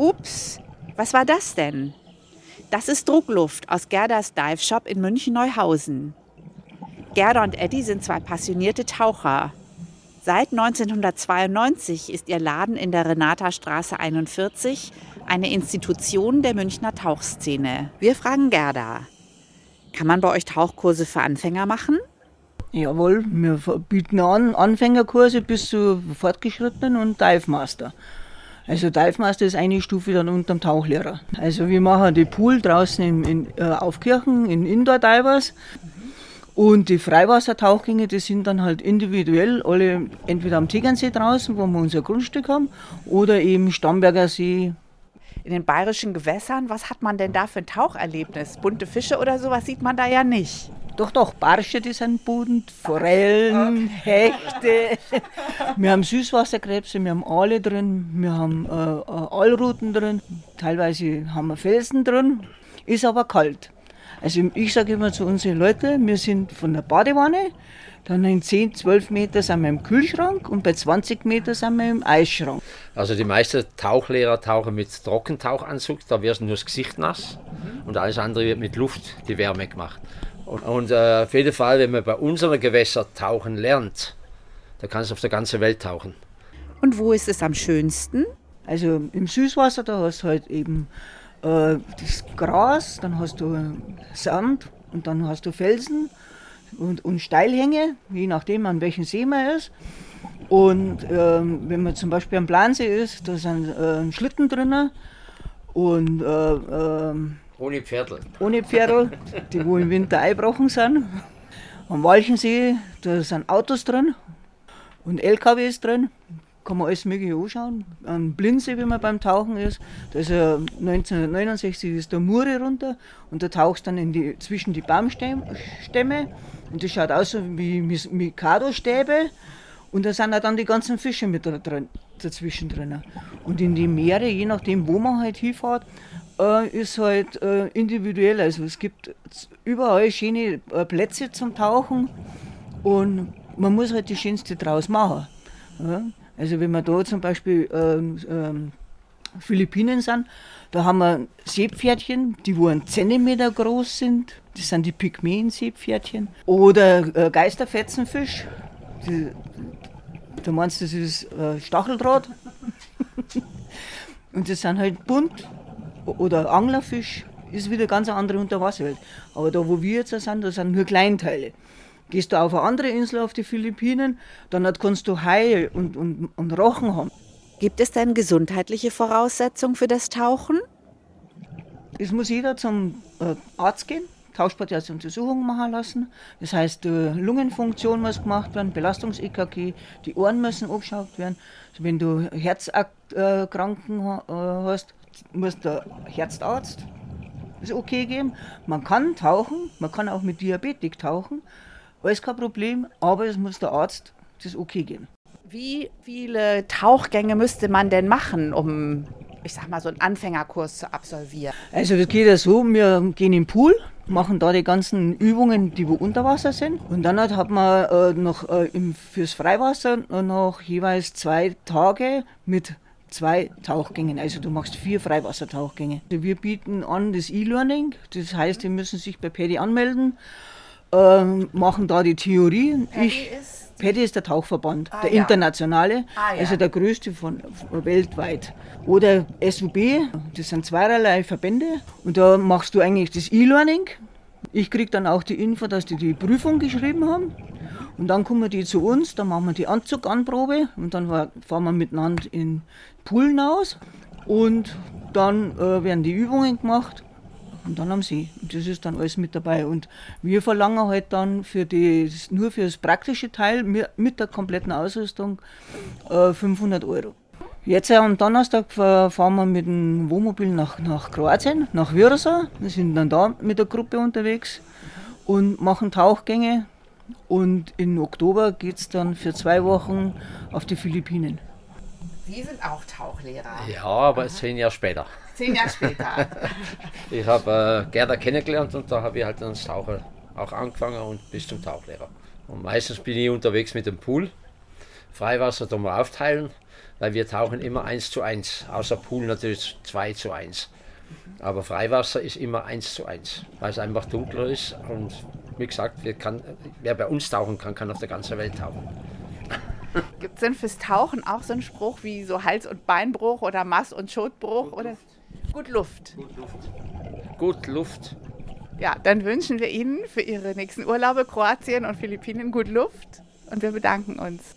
Ups, was war das denn? Das ist Druckluft aus Gerdas Dive Shop in München-Neuhausen. Gerda und Eddie sind zwei passionierte Taucher. Seit 1992 ist ihr Laden in der Renata-Straße 41 eine Institution der Münchner Tauchszene. Wir fragen Gerda, kann man bei euch Tauchkurse für Anfänger machen? Jawohl, wir bieten an Anfängerkurse bis zu Fortgeschrittenen und Dive Master. Also Dive Master ist eine Stufe dann unter dem Tauchlehrer. Also wir machen die Pool draußen in, in, äh, auf Kirchen in Indoor Divers. Und die Freiwassertauchgänge, die sind dann halt individuell, alle entweder am Tegernsee draußen, wo wir unser Grundstück haben, oder eben Stamberger See. In den bayerischen Gewässern, was hat man denn da für ein Taucherlebnis? Bunte Fische oder sowas sieht man da ja nicht. Doch, doch, Barsche, die sind bunt, Forellen, Hechte. Wir haben Süßwasserkrebse, wir haben Aale drin, wir haben äh, äh, Aalruten drin, teilweise haben wir Felsen drin, ist aber kalt. Also ich sage immer zu unseren Leuten, wir sind von der Badewanne, dann in 10, 12 Meter sind wir im Kühlschrank und bei 20 Meter sind wir im Eisschrank. Also die meisten Tauchlehrer tauchen mit Trockentauchanzug, da wird nur das Gesicht nass und alles andere wird mit Luft die Wärme gemacht. Und, und äh, auf jeden Fall, wenn man bei unseren Gewässern tauchen lernt, dann kannst du auf der ganzen Welt tauchen. Und wo ist es am schönsten? Also im Süßwasser, da hast du halt eben äh, das Gras, dann hast du Sand und dann hast du Felsen und, und Steilhänge, je nachdem an welchem See man ist. Und ähm, wenn man zum Beispiel am Plansee ist, da sind äh, Schlitten drin und äh, ähm, ohne Pferdl. Ohne Pferdl, die wo im Winter eingebrochen sind. Am Walchensee, da sind Autos drin und LKWs drin kann man alles Mögliche anschauen. Am Blindsee, wenn man beim Tauchen ist, da ist ja 1969 ist der Mure runter und da tauchst dann in die, zwischen die Baumstämme und das schaut aus wie Mikado-Stäbe und da sind auch dann die ganzen Fische mit drin, dazwischen drin. Und in die Meere, je nachdem, wo man halt hinfährt, äh, ist halt äh, individuell. Also es gibt überall schöne äh, Plätze zum Tauchen und man muss halt die schönste draus machen. Ja? Also wenn wir da zum Beispiel ähm, ähm, Philippinen sind, da haben wir Seepferdchen, die wo einen Zentimeter groß sind. Das sind die Pygmäen-Seepferdchen. Oder äh, Geisterfetzenfisch. Die, du meinst, das ist äh, Stacheldraht. Und das sind halt bunt. Oder Anglerfisch ist wieder ganz eine andere Unterwasserwelt. Aber da, wo wir jetzt sind, da sind nur Kleinteile. Gehst du auf eine andere Insel auf die Philippinen, dann kannst du Haie und, und, und Rochen haben. Gibt es denn gesundheitliche Voraussetzungen für das Tauchen? Es muss jeder zum äh, Arzt gehen, Tauchsportarzt-Untersuchungen machen lassen. Das heißt, die Lungenfunktion muss gemacht werden, Belastungs-EKG, die Ohren müssen abgeschaut werden. Also wenn du Herzkranken äh, hast, muss der Herzarzt das okay geben. Man kann tauchen, man kann auch mit Diabetik tauchen. Alles kein Problem, aber es muss der Arzt das okay geben. Wie viele Tauchgänge müsste man denn machen, um, ich sag mal, so einen Anfängerkurs zu absolvieren? Also das geht ja so, wir gehen im Pool, machen da die ganzen Übungen, die wo unter Wasser sind. Und dann hat man äh, noch äh, im, fürs Freiwasser noch jeweils zwei Tage mit zwei Tauchgängen. Also du machst vier Freiwassertauchgänge. Wir bieten an das E-Learning, das heißt, die müssen sich bei Paddy anmelden ähm, machen da die Theorie. Paddy ich, ist, Paddy ist der Tauchverband, ah, der ja. internationale, ah, ja. also der größte von, von weltweit. Oder SUB, das sind zweierlei Verbände und da machst du eigentlich das E-Learning. Ich kriege dann auch die Info, dass die die Prüfung geschrieben haben. Und dann kommen die zu uns, dann machen wir die Anzuganprobe und dann fahren wir miteinander in Poolen aus und dann äh, werden die Übungen gemacht und dann am See. Und das ist dann alles mit dabei. Und wir verlangen halt dann für die, nur für das praktische Teil mit der kompletten Ausrüstung äh, 500 Euro. Jetzt am Donnerstag fahren wir mit dem Wohnmobil nach, nach Kroatien, nach Virsa. Wir sind dann da mit der Gruppe unterwegs und machen Tauchgänge. Und im Oktober geht es dann für zwei Wochen auf die Philippinen. Sie sind auch Tauchlehrer. Ja, aber zehn Jahre später. Zehn Jahre später. ich habe äh, Gerda kennengelernt und da habe ich halt als Taucher auch angefangen und bis zum Tauchlehrer. Und meistens bin ich unterwegs mit dem Pool. Freiwasser tun wir aufteilen. weil wir tauchen immer 1 zu 1, außer Pool natürlich 2 zu 1. Aber Freiwasser ist immer 1 zu 1, weil es einfach dunkler ist und wie gesagt, wer, kann, wer bei uns tauchen kann, kann auf der ganzen Welt tauchen. Gibt es denn fürs Tauchen auch so einen Spruch wie so Hals- und Beinbruch oder Mass- und Schotbruch? Gut oder? Gut Luft. Gut Luft. Gut Luft. Ja, dann wünschen wir Ihnen für Ihre nächsten Urlaube Kroatien und Philippinen gut Luft und wir bedanken uns.